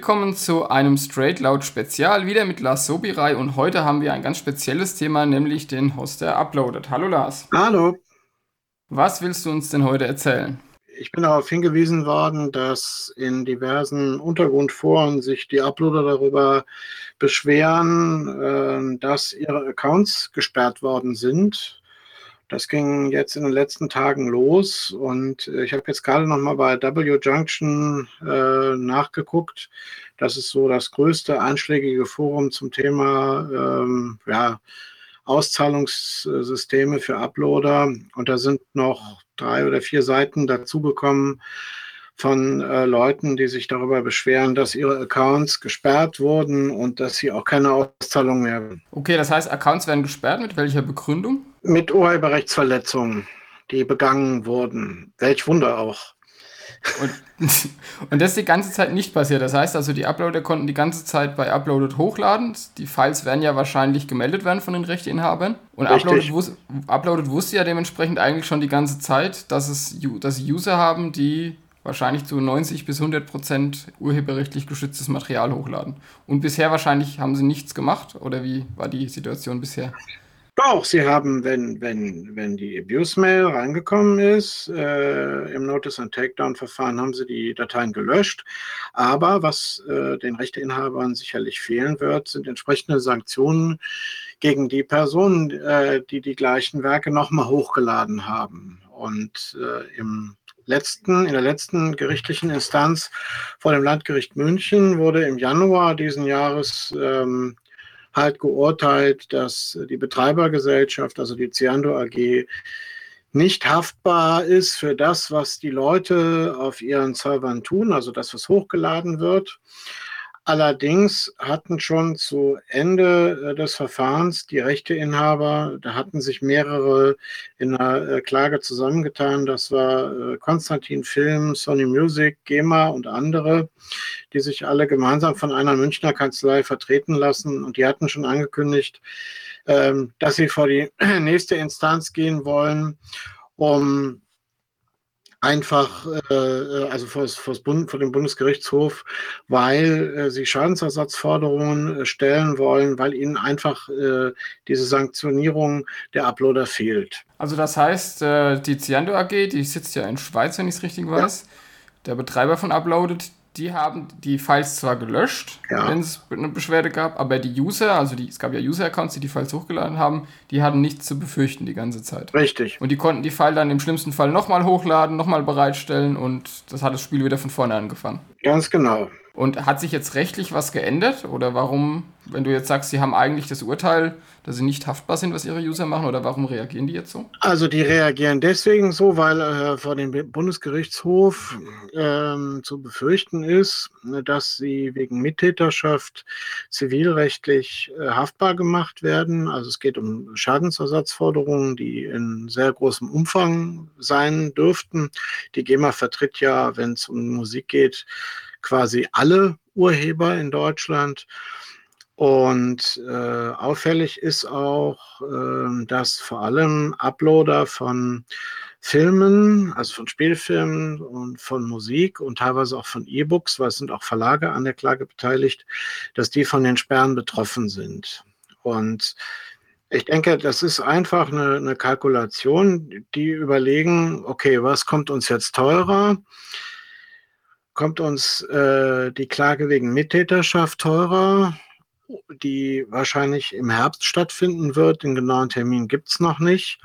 Willkommen zu einem Straight Loud Spezial, wieder mit Lars Sobirai und heute haben wir ein ganz spezielles Thema, nämlich den Host, der uploadet. Hallo Lars. Hallo. Was willst du uns denn heute erzählen? Ich bin darauf hingewiesen worden, dass in diversen Untergrundforen sich die Uploader darüber beschweren, äh, dass ihre Accounts gesperrt worden sind das ging jetzt in den letzten Tagen los und äh, ich habe jetzt gerade noch mal bei W Junction äh, nachgeguckt. Das ist so das größte einschlägige Forum zum Thema ähm, ja, Auszahlungssysteme für Uploader. Und da sind noch drei oder vier Seiten dazugekommen von äh, Leuten, die sich darüber beschweren, dass ihre Accounts gesperrt wurden und dass sie auch keine Auszahlung mehr haben. Okay, das heißt, Accounts werden gesperrt. Mit welcher Begründung? Mit Urheberrechtsverletzungen, die begangen wurden. Welch Wunder auch. Und, und das ist die ganze Zeit nicht passiert. Das heißt also, die Uploader konnten die ganze Zeit bei Uploaded hochladen. Die Files werden ja wahrscheinlich gemeldet werden von den Rechteinhabern. Und Uploaded, wus Uploaded wusste ja dementsprechend eigentlich schon die ganze Zeit, dass es dass sie User haben, die wahrscheinlich zu 90 bis 100 Prozent urheberrechtlich geschütztes Material hochladen. Und bisher wahrscheinlich haben sie nichts gemacht. Oder wie war die Situation bisher? Doch, sie haben, wenn, wenn, wenn die Abuse-Mail reingekommen ist, äh, im Notice- and Takedown-Verfahren haben sie die Dateien gelöscht. Aber was äh, den Rechteinhabern sicherlich fehlen wird, sind entsprechende Sanktionen gegen die Personen, äh, die die gleichen Werke nochmal hochgeladen haben. Und äh, im letzten, in der letzten gerichtlichen Instanz vor dem Landgericht München wurde im Januar diesen Jahres ähm, halt geurteilt, dass die Betreibergesellschaft, also die Ciando AG, nicht haftbar ist für das, was die Leute auf ihren Servern tun, also das, was hochgeladen wird. Allerdings hatten schon zu Ende äh, des Verfahrens die Rechteinhaber, da hatten sich mehrere in einer äh, Klage zusammengetan. Das war äh, Konstantin Film, Sony Music, GEMA und andere, die sich alle gemeinsam von einer Münchner Kanzlei vertreten lassen. Und die hatten schon angekündigt, ähm, dass sie vor die nächste Instanz gehen wollen, um einfach, äh, also vor, vor, Bund, vor, dem Bundesgerichtshof, weil äh, sie Schadensersatzforderungen äh, stellen wollen, weil ihnen einfach äh, diese Sanktionierung der Uploader fehlt. Also das heißt, äh, die Ciando AG, die sitzt ja in Schweiz, wenn ich es richtig weiß, ja. der Betreiber von Uploaded, die haben die Files zwar gelöscht, ja. wenn es eine Beschwerde gab, aber die User, also die, es gab ja User-Accounts, die die Files hochgeladen haben, die hatten nichts zu befürchten die ganze Zeit. Richtig. Und die konnten die File dann im schlimmsten Fall nochmal hochladen, nochmal bereitstellen und das hat das Spiel wieder von vorne angefangen. Ganz genau. Und hat sich jetzt rechtlich was geändert? Oder warum, wenn du jetzt sagst, sie haben eigentlich das Urteil, dass sie nicht haftbar sind, was ihre User machen, oder warum reagieren die jetzt so? Also die reagieren deswegen so, weil äh, vor dem Bundesgerichtshof äh, zu befürchten ist, dass sie wegen Mittäterschaft zivilrechtlich äh, haftbar gemacht werden. Also es geht um Schadensersatzforderungen, die in sehr großem Umfang sein dürften. Die GEMA vertritt ja, wenn es um Musik geht, quasi alle Urheber in Deutschland. Und äh, auffällig ist auch, äh, dass vor allem Uploader von Filmen, also von Spielfilmen und von Musik und teilweise auch von E-Books, weil es sind auch Verlage an der Klage beteiligt, dass die von den Sperren betroffen sind. Und ich denke, das ist einfach eine, eine Kalkulation, die überlegen, okay, was kommt uns jetzt teurer? Kommt uns äh, die Klage wegen Mittäterschaft teurer, die wahrscheinlich im Herbst stattfinden wird. Den genauen Termin gibt es noch nicht.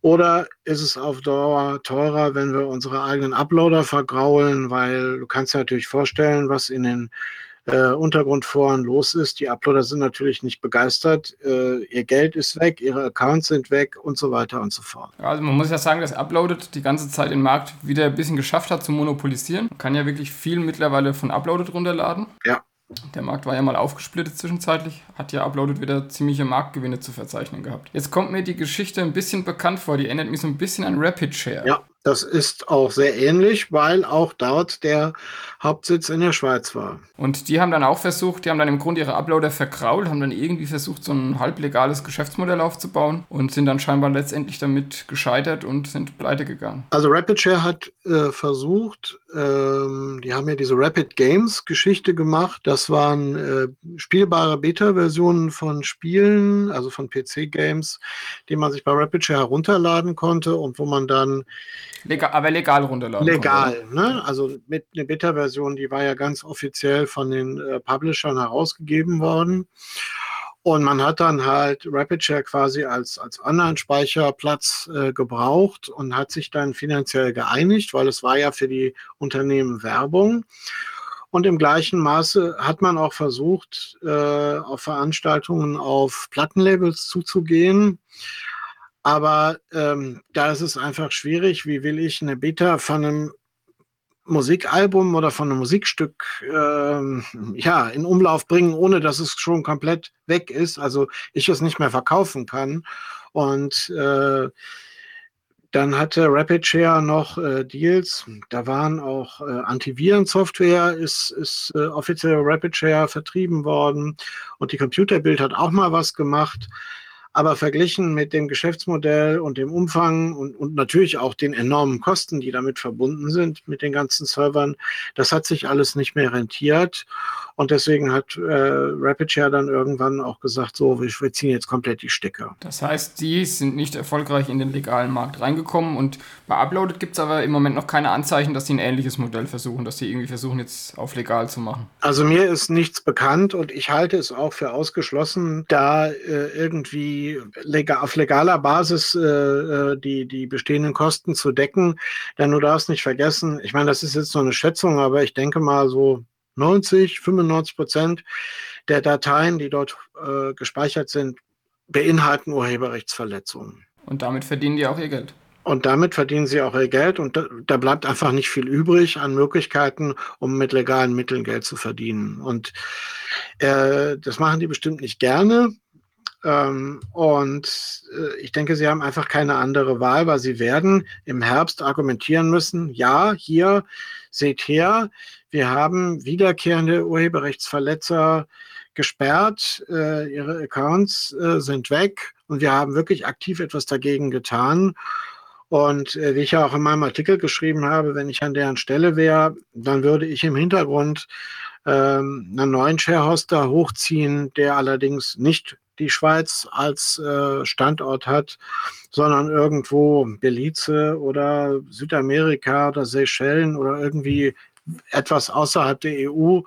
Oder ist es auf Dauer teurer, wenn wir unsere eigenen Uploader vergraulen, weil du kannst dir natürlich vorstellen, was in den äh, Untergrundforen los ist. Die Uploader sind natürlich nicht begeistert. Äh, ihr Geld ist weg, ihre Accounts sind weg und so weiter und so fort. Also man muss ja sagen, dass Uploaded die ganze Zeit den Markt wieder ein bisschen geschafft hat zu monopolisieren. Man kann ja wirklich viel mittlerweile von Uploaded runterladen. Ja. Der Markt war ja mal aufgesplittet zwischenzeitlich, hat ja Uploaded wieder ziemliche Marktgewinne zu verzeichnen gehabt. Jetzt kommt mir die Geschichte ein bisschen bekannt vor, die erinnert mich so ein bisschen an Rapid Share. Ja, Das ist auch sehr ähnlich, weil auch dort der Hauptsitz in der Schweiz war. Und die haben dann auch versucht, die haben dann im Grunde ihre Uploader verkrault, haben dann irgendwie versucht, so ein halblegales Geschäftsmodell aufzubauen und sind dann scheinbar letztendlich damit gescheitert und sind pleite gegangen. Also RapidShare hat äh, versucht, ähm, die haben ja diese Rapid Games Geschichte gemacht. Das waren äh, spielbare Beta-Versionen von Spielen, also von PC-Games, die man sich bei RapidShare herunterladen konnte und wo man dann Legal, aber legal runterladen. Legal, ne? Also mit einer Beta-Version, die war ja ganz offiziell von den äh, Publishern herausgegeben worden. Und man hat dann halt RapidShare quasi als, als Online-Speicherplatz äh, gebraucht und hat sich dann finanziell geeinigt, weil es war ja für die Unternehmen Werbung. Und im gleichen Maße hat man auch versucht, äh, auf Veranstaltungen auf Plattenlabels zuzugehen. Aber ähm, da ist es einfach schwierig, wie will ich eine Beta von einem Musikalbum oder von einem Musikstück ähm, ja, in Umlauf bringen, ohne dass es schon komplett weg ist, also ich es nicht mehr verkaufen kann. Und äh, dann hatte RapidShare noch äh, Deals. Da waren auch äh, Antivirensoftware, ist, ist äh, offiziell RapidShare vertrieben worden. Und die Computerbild hat auch mal was gemacht. Aber verglichen mit dem Geschäftsmodell und dem Umfang und, und natürlich auch den enormen Kosten, die damit verbunden sind mit den ganzen Servern, das hat sich alles nicht mehr rentiert. Und deswegen hat äh, RapidShare dann irgendwann auch gesagt, so, wir, wir ziehen jetzt komplett die Stecker. Das heißt, die sind nicht erfolgreich in den legalen Markt reingekommen und bei Uploaded gibt es aber im Moment noch keine Anzeichen, dass sie ein ähnliches Modell versuchen, dass sie irgendwie versuchen, jetzt auf legal zu machen. Also mir ist nichts bekannt und ich halte es auch für ausgeschlossen, da äh, irgendwie legal, auf legaler Basis äh, äh die, die bestehenden Kosten zu decken. Denn du darfst nicht vergessen, ich meine, das ist jetzt nur eine Schätzung, aber ich denke mal so 90, 95 Prozent der Dateien, die dort äh, gespeichert sind, beinhalten Urheberrechtsverletzungen. Und damit verdienen die auch ihr Geld. Und damit verdienen sie auch ihr Geld und da, da, bleibt einfach nicht viel übrig an Möglichkeiten, um mit legalen Mitteln Geld zu verdienen. Und äh, das machen die bestimmt nicht gerne. Ähm, und äh, ich denke, sie haben einfach keine andere Wahl, weil sie werden im Herbst argumentieren müssen, ja, hier seht her, wir haben wiederkehrende Urheberrechtsverletzer gesperrt, äh, ihre Accounts äh, sind weg und wir haben wirklich aktiv etwas dagegen getan. Und äh, wie ich ja auch in meinem Artikel geschrieben habe, wenn ich an deren Stelle wäre, dann würde ich im Hintergrund ähm, einen neuen Sharehoster hochziehen, der allerdings nicht die Schweiz als äh, Standort hat, sondern irgendwo Belize oder Südamerika oder Seychellen oder irgendwie etwas außerhalb der EU,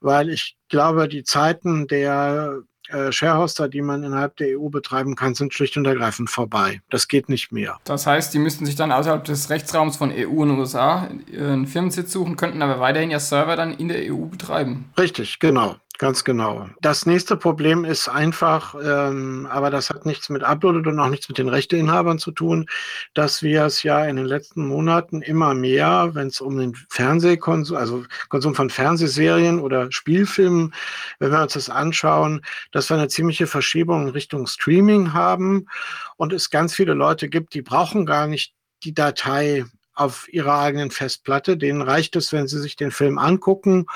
weil ich glaube, die Zeiten der äh, Sharehoster, die man innerhalb der EU betreiben kann, sind schlicht und ergreifend vorbei. Das geht nicht mehr. Das heißt, die müssten sich dann außerhalb des Rechtsraums von EU und USA einen Firmensitz suchen, könnten aber weiterhin ja Server dann in der EU betreiben. Richtig, genau. Ganz genau. Das nächste Problem ist einfach, ähm, aber das hat nichts mit Uploaded und auch nichts mit den Rechteinhabern zu tun, dass wir es ja in den letzten Monaten immer mehr, wenn es um den Fernsehkonsum, also Konsum von Fernsehserien oder Spielfilmen, wenn wir uns das anschauen, dass wir eine ziemliche Verschiebung in Richtung Streaming haben und es ganz viele Leute gibt, die brauchen gar nicht die Datei auf ihrer eigenen Festplatte. Denen reicht es, wenn sie sich den Film angucken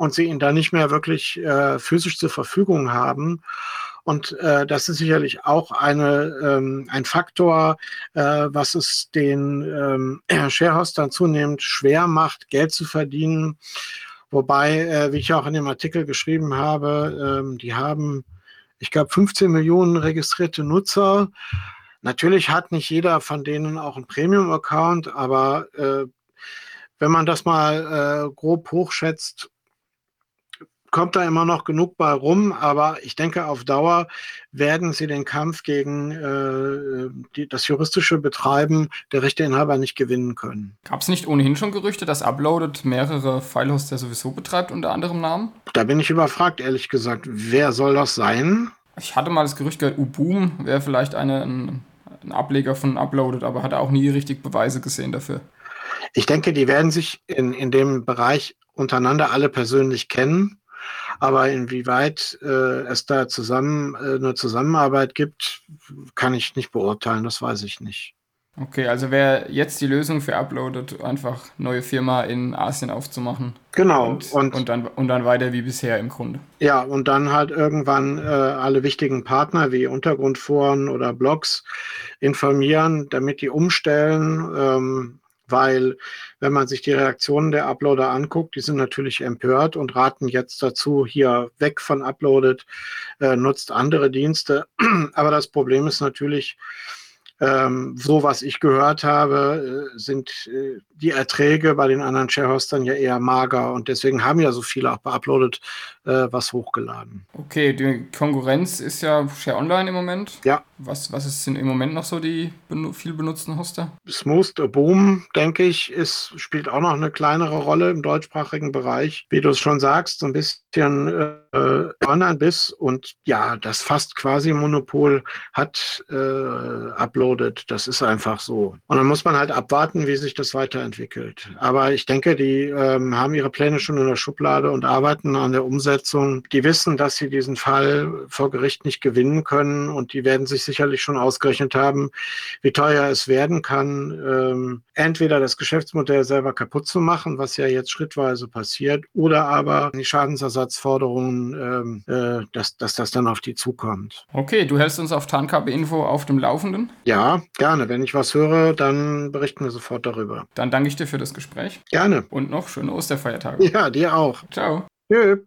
und sie ihn dann nicht mehr wirklich äh, physisch zur Verfügung haben. Und äh, das ist sicherlich auch eine, ähm, ein Faktor, äh, was es den ähm, Sharehostern zunehmend schwer macht, Geld zu verdienen. Wobei, äh, wie ich auch in dem Artikel geschrieben habe, ähm, die haben, ich glaube, 15 Millionen registrierte Nutzer. Natürlich hat nicht jeder von denen auch einen Premium-Account, aber äh, wenn man das mal äh, grob hochschätzt, kommt da immer noch genug bei rum, aber ich denke, auf Dauer werden sie den Kampf gegen äh, die, das juristische Betreiben der Rechteinhaber nicht gewinnen können. Gab es nicht ohnehin schon Gerüchte, dass Uploaded mehrere Filehoster sowieso betreibt unter anderem Namen? Da bin ich überfragt, ehrlich gesagt. Wer soll das sein? Ich hatte mal das Gerücht gehört, Uboom wäre vielleicht eine, ein, ein Ableger von Uploaded, aber hatte auch nie richtig Beweise gesehen dafür. Ich denke, die werden sich in, in dem Bereich untereinander alle persönlich kennen aber inwieweit äh, es da zusammen äh, eine Zusammenarbeit gibt, kann ich nicht beurteilen, das weiß ich nicht. Okay, also wäre jetzt die Lösung für Uploaded einfach neue Firma in Asien aufzumachen. Genau. Und, und, und, dann, und dann weiter wie bisher im Grunde. Ja, und dann halt irgendwann äh, alle wichtigen Partner wie Untergrundforen oder Blogs informieren, damit die umstellen. Ähm, weil wenn man sich die Reaktionen der Uploader anguckt, die sind natürlich empört und raten jetzt dazu, hier weg von Uploaded, äh, nutzt andere Dienste. Aber das Problem ist natürlich, ähm, so was ich gehört habe, äh, sind äh, die Erträge bei den anderen Sharehostern ja eher mager und deswegen haben ja so viele auch beuploadet äh, was hochgeladen. Okay, die Konkurrenz ist ja Share Online im Moment. Ja. Was, was ist denn im Moment noch so die benu viel benutzten Hoster? Smooth Boom, denke ich, ist, spielt auch noch eine kleinere Rolle im deutschsprachigen Bereich. Wie du es schon sagst, so ein bisschen äh, Online-Biss und ja, das fast quasi Monopol hat äh, uploaded. Das ist einfach so. Und dann muss man halt abwarten, wie sich das weiterentwickelt. Aber ich denke, die ähm, haben ihre Pläne schon in der Schublade und arbeiten an der Umsetzung. Die wissen, dass sie diesen Fall vor Gericht nicht gewinnen können und die werden sich sicherlich schon ausgerechnet haben, wie teuer es werden kann, ähm, entweder das Geschäftsmodell selber kaputt zu machen, was ja jetzt schrittweise passiert, oder aber die Schadensersatzforderungen, ähm, äh, dass, dass das dann auf die zukommt. Okay, du hältst uns auf Tarnkappe Info auf dem Laufenden? Ja, gerne. Wenn ich was höre, dann berichten wir sofort darüber. Dann danke ich dir für das Gespräch. Gerne. Und noch schöne Osterfeiertage. Ja, dir auch. Ciao. Tschüss.